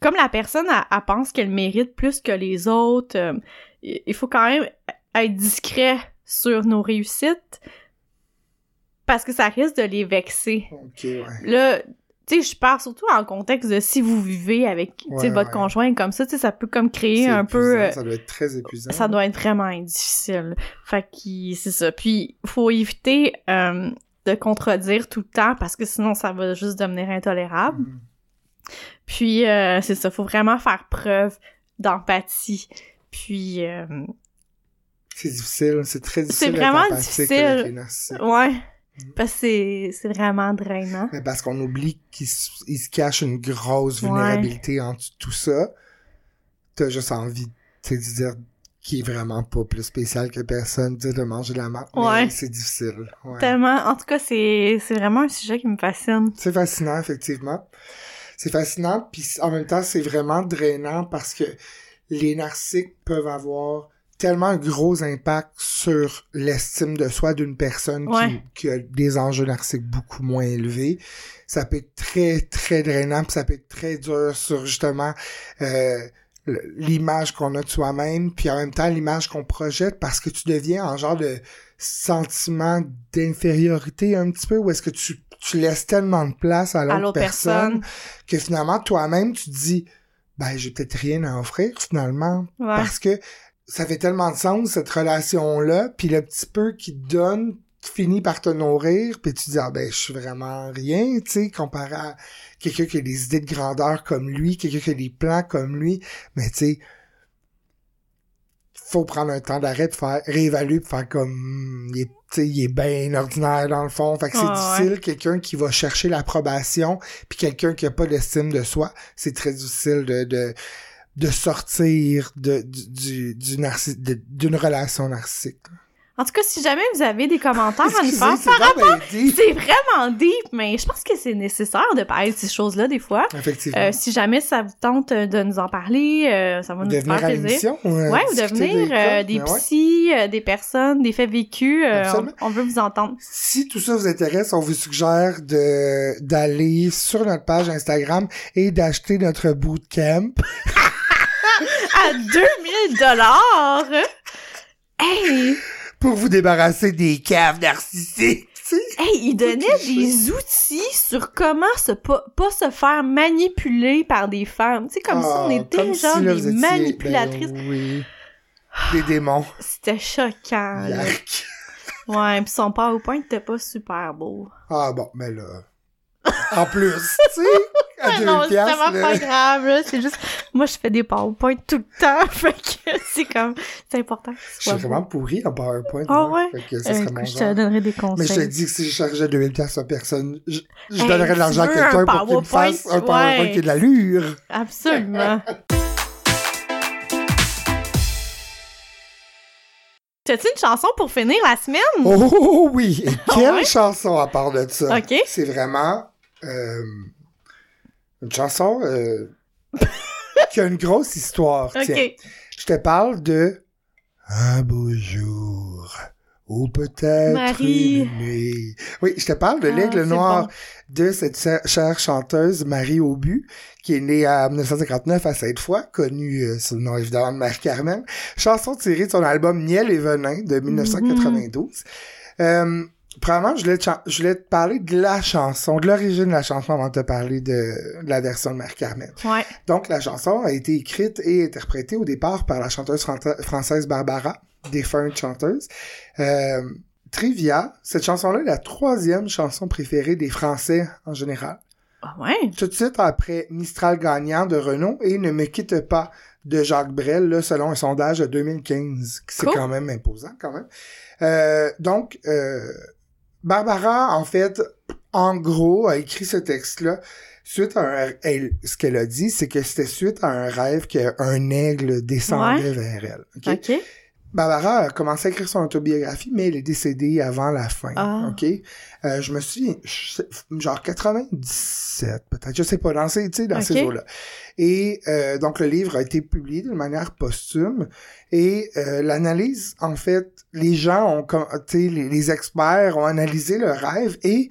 Comme la personne, elle, elle pense qu'elle mérite plus que les autres, euh, il il faut quand même être discret sur nos réussites. parce que ça risque de les vexer. Ok, ouais. Là, tu sais, je parle surtout en contexte de si vous vivez avec tu sais, Ouais, votre ouais. conjoint comme ça, tu sais, ça peut comme créer un peu... euh, Ça doit être très épuisant. ça doit être vraiment difficile. Fait que c'est ça. Puis faut éviter euh, de contredire tout le temps parce que sinon ça va juste devenir intolérable. Mhm. Puis euh, c'est ça, faut vraiment faire preuve d'empathie. Puis euh, C'est difficile, c'est très difficile. C'est d'être vraiment difficile. ouais, Mhm. parce que c'est c'est vraiment drainant. Mais parce qu'on oublie qu'il se, cache une grosse vulnérabilité en tout ça. T'as juste envie, de dire qu'il est vraiment pas plus spécial que personne, sais, de manger de la marde. Ouais. C'est difficile. Ouais. Tellement, en tout cas, c'est c'est vraiment un sujet qui me fascine. C'est fascinant, effectivement. C'est fascinant, puis en même temps, c'est vraiment drainant parce que les narcissiques peuvent avoir tellement un gros impact sur l'estime de soi d'une personne qui- Ouais. qui, a des enjeux narcissiques beaucoup moins élevés. Ça peut être très, très drainant, puis ça peut être très dur sur justement euh, l'image qu'on a de soi-même, puis en même temps l'image qu'on projette, parce que tu deviens en genre de sentiment d'infériorité un petit peu, où est-ce que tu, tu laisses tellement de place à l'autre personne, personne. que finalement toi-même tu te dis ben j'ai peut-être rien à offrir finalement Ouais. parce que ça fait tellement de sens cette relation là puis le petit peu qu'il te donne finit par te nourrir puis tu dis ah ben je suis vraiment rien tu sais comparé à quelqu'un qui a des idées de grandeur comme lui quelqu'un qui a des plans comme lui. Mais tu sais faut prendre un temps d'arrêt de faire réévaluer de faire comme hmm, il est il est bien ordinaire dans le fond. Fait que c'est Ah, difficile quelqu'un qui va chercher l'approbation puis quelqu'un qui a pas d'estime de soi c'est très difficile de de de sortir de du d'une relation narcissique En tout cas, si jamais vous avez des commentaires à nous faire, bien dit. c'est vraiment deep, mais je pense que c'est nécessaire de parler de ces choses-là des fois. effectivement Euh, si jamais ça vous tente euh, de nous en parler, euh, ça va nous de venir faire plaisir. euh, Ouais, ou devenir des cas, des ouais. psys, des personnes, des faits vécus. on, on veut vous entendre. Si tout ça vous intéresse, on vous suggère de d'aller sur notre page Instagram et d'acheter notre bootcamp. À 2000 dollars! Hey! Pour vous débarrasser des caves narcissiques. tu sais. Hey, il donnait des outils sur comment se pas, pas se faire manipuler par des femmes. Tu sais, comme ça, on Ah, était genre si, là, des étiez- manipulatrices. ben oui. Des démons. C'était choquant, là. Yark. Ouais, pis son PowerPoint était pas super beau. Ah bon, mais là. En plus, tu sais, à Ah 2000 non, c'est là. pas grave, là. C'est juste, moi, je fais des PowerPoint tout le temps. Fait que c'est comme, c'est important. Je suis vraiment pourri en PowerPoint. Ah moi. ouais? Fait que ça Euh, serait écoute, mon je te genre. donnerai des Mais je te conseils. dis que si je chargeais 2000 piastres à personne, je, je Hey, donnerais de l'argent à quelqu'un un pour qu'il me fasse un PowerPoint Ouais. qui a de l'allure. Absolument. T'as-tu une chanson pour finir la semaine? Oh oui! Et quelle Ouais? chanson à part de ça? Ok. C'est vraiment euh, une chanson euh, qui a une grosse histoire. Tiens, je te parle de Un beau jour ou peut-être une nuit. Oui, je te parle de Ah, l'aigle noir bon. de cette chère- chanteuse Marie Aubu, qui est née en 1959 à Sainte-Foy, connue euh, sous le nom évidemment de Marie-Carmen. Chanson tirée de son album Miel et Venin de 1992. Euh, Premièrement, je voulais, te je voulais te parler de la chanson, de l'origine de la chanson avant de te parler de, de la version de Marie-Carmen. Ouais. Donc, la chanson a été écrite et interprétée au départ par la chanteuse fran- française Barbara, défunte chanteuse. Euh, trivia, cette chanson-là est la troisième chanson préférée des Français en général. Ah ouais? Tout de suite après Mistral gagnant de Renault et Ne me quitte pas de Jacques Brel, là, selon un sondage de 2015. C'est Cool. quand même imposant, quand même. Euh, donc, euh, Barbara, en fait, en gros, a écrit ce texte-là suite à un... elle- ce qu'elle a dit, c'est que c'était suite à un rêve qu'un aigle descendait vers elle. Barbara a commencé à écrire son autobiographie, mais elle est décédée avant la fin. Ah. OK? Euh, je me sais- genre 97, peut-être. Je sais pas, dans ces, dans ces Ok. eaux-là. Et euh, donc, le livre a été publié d'une manière posthume. Et euh, l'analyse, en fait, les gens ont, tu sais, les, les experts ont analysé le rêve et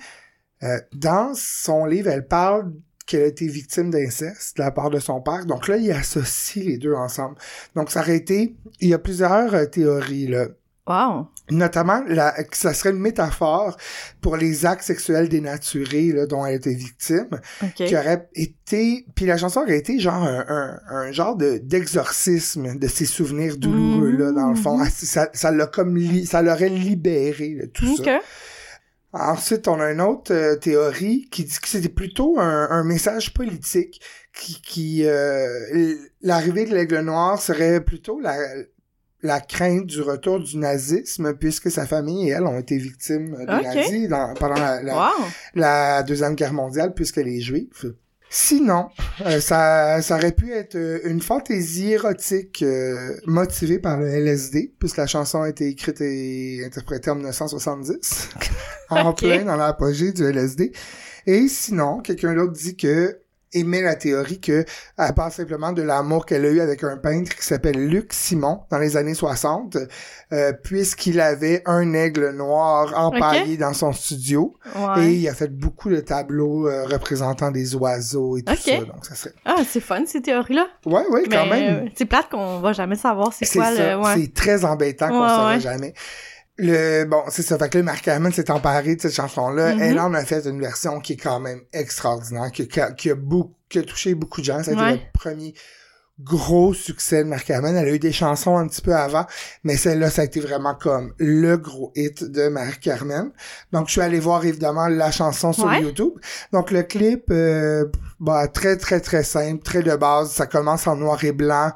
euh, dans son livre, elle parle qu'elle a été victime d'inceste de la part de son père. Donc là, il associe les deux ensemble. Donc ça aurait été... Il y a plusieurs euh, théories, là. Wow. Notamment, la, que ça serait une métaphore pour les actes sexuels dénaturés là, dont elle était victime, OK. qui aurait été... Puis la chanson aurait été genre un, un, un genre de d'exorcisme de ses souvenirs douloureux, là, dans le fond. Mhm. Ah, Ça ça l'a comme... li- ça l'aurait libéré, là, tout OK. ça. Ensuite, on a une autre euh, théorie qui dit que c'était plutôt un, un message politique, qui, qui euh, l'arrivée de l'aigle noir serait plutôt la, la crainte du retour du nazisme, puisque sa famille et elle ont été victimes des Ok. nazis dans- pendant la, la- Wow. la deuxième guerre mondiale, puisqu'elle est juive. Sinon, euh, ça, ça aurait pu être euh, une fantaisie érotique euh, motivée par le LSD, puisque la chanson a été écrite et interprétée en 1970, en plein dans l'apogée du LSD. Et sinon, quelqu'un d'autre dit que émet la théorie que elle parle simplement de l'amour qu'elle a eu avec un peintre qui s'appelle Luc Simon dans les années 60, euh, puisqu'il avait un aigle noir empaillé dans son studio. Ouais. Et il a fait beaucoup de tableaux euh, représentant des oiseaux et tout ça. Donc, ça serait... Ah, c'est fun, ces théories-là. Ouais, ouais, quand Mais même. euh, c'est plate qu'on va jamais savoir c'est quoi ça. le... Ouais. C'est très embêtant qu'on Ouais, ne saura jamais. Le, bon, c'est ça. Fait que là, Marc Herman s'est emparé de cette chanson-là. Mhm. Elle en a fait une version qui est quand même extraordinaire, qui, qui a, qui a beaucoup, qui a touché beaucoup de gens. Ça a été le premier gros succès de Marc Herman. Elle a eu des chansons un petit peu avant, mais celle-là, ça a été vraiment comme le gros hit de Marc Herman. Donc, je suis allé voir évidemment la chanson sur Ouais. YouTube. Donc, le clip, euh, bah, très, très, très simple, très de base. Ça commence en noir et blanc.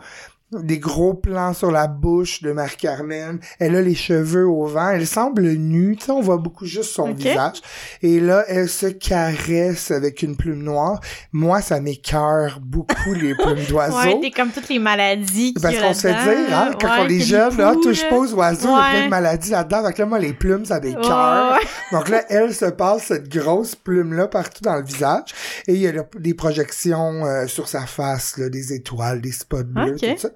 Des gros plans sur la bouche de Marie-Carmen. Elle a les cheveux au vent. Elle semble nue. Tu sais, on voit beaucoup juste son visage. Et là, elle se caresse avec une plume noire. Moi, ça m'écœure beaucoup les plumes d'oiseaux. Ouais, t'es comme toutes les maladies Parce qu'on se fait dire, hein, quand Ouais, on est jeune, là, touche pas aux oiseaux, il y a plein de maladies là-dedans. Fait que là, moi, les plumes, ça m'écœure. ouais. Donc là, elle se passe cette grosse plume-là partout dans le visage. Et il y a des projections euh, sur sa face, là, des étoiles, des spots bleus, tout ça.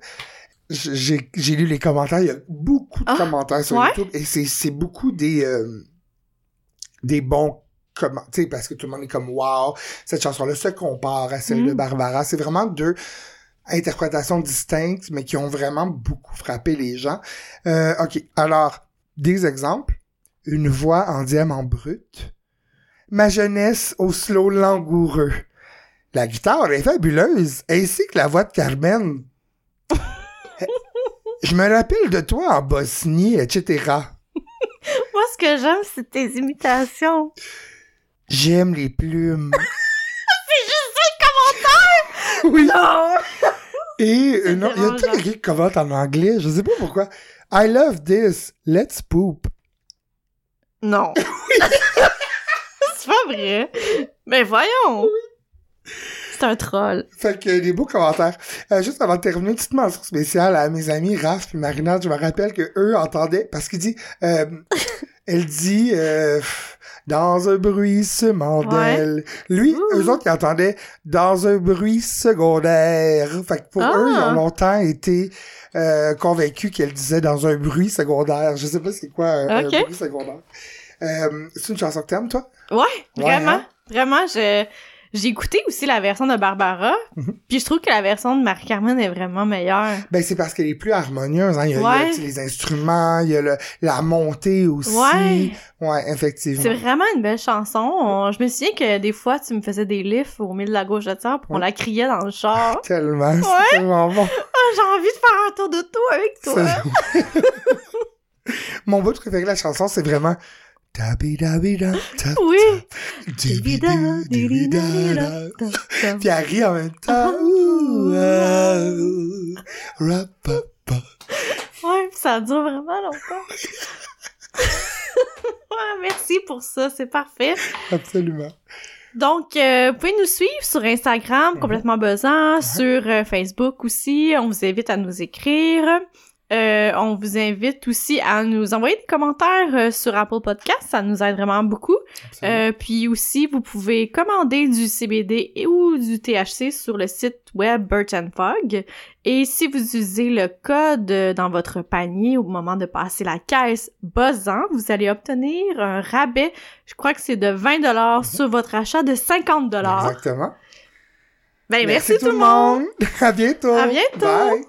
J'ai lu les commentaires. Il y a beaucoup de Ah, commentaires sur ouais? YouTube. Et c'est beaucoup des... euh, des bons comment tu sais parce que tout le monde est comme wow cette chanson là se compare à celle de Mm. Barbara c'est vraiment deux interprétations distinctes mais qui ont vraiment beaucoup frappé les gens Euh, ok alors des exemples une voix en diamant brut ma jeunesse au slow langoureux la guitare est fabuleuse ainsi que la voix de Carmen je me rappelle de toi en Bosnie etc Moi, ce que j'aime, c'est tes imitations. J'aime les plumes. c'est juste ça le commentaire! Oui. Non! Et euh, non, il y a tout quelqu'un qui commente en anglais, je sais pas pourquoi. I love this. Let's poop. Non. c'est pas vrai. Mais voyons. C'est un troll. Fait que des beaux commentaires. Euh, juste avant de terminer, une petite mention spéciale à mes amis Raph et Marina. Je me rappelle que eux entendaient, parce qu'il dit, euh, elle dit, euh, dans un bruit d'elle. Lui, Ouh. eux autres, ils entendaient dans un bruit secondaire. Fait que pour Ah. eux, ils ont longtemps été euh, convaincus qu'elle disait dans un bruit secondaire. Je sais pas c'est quoi un, bruit secondaire. Euh, c'est une chanson que t'aimes, toi? Ouais, Ouais, vraiment. hein? Vraiment, je... J'ai écouté aussi la version de Barbara, Mhm. puis je trouve que la version de Marie-Carmen est vraiment meilleure. Ben, c'est parce qu'elle est plus harmonieuse, hein. Il y a, il y a, Ouais. les instruments, il y a le, la montée aussi. Ouais. Ouais, effectivement. C'est vraiment une belle chanson. On- Je me souviens que des fois, tu me faisais des lifts au milieu de la gauche de terre, on Ouais. la criait dans le char. Tellement, c'est Ouais. tellement bon. Ah, j'ai envie de faire un tour de tout avec toi. C'est- Mon bout préféré de la chanson, c'est vraiment Oui. Ouais, Puis elle rit en même temps. Ah, ouh, rap-pa-pa. puis ça dure vraiment longtemps. ouais, merci pour ça, c'est parfait. Absolument. Donc, euh, vous pouvez nous suivre sur Instagram, complètement buzzant, sur euh, Facebook aussi. On vous invite à nous écrire. Euh, on vous invite aussi à nous envoyer des commentaires euh, sur Apple Podcast, ça nous aide vraiment beaucoup. Euh, puis aussi, vous pouvez commander du CBD et ou du THC sur le site web Birch and Fog. Et si vous utilisez le code euh, dans votre panier au moment de passer la caisse buzzant, vous allez obtenir un rabais. Je crois que c'est de 20 dollars sur votre achat de 50 dollars. Exactement. Ben, merci, tout le monde. À bientôt. À bientôt. Bye.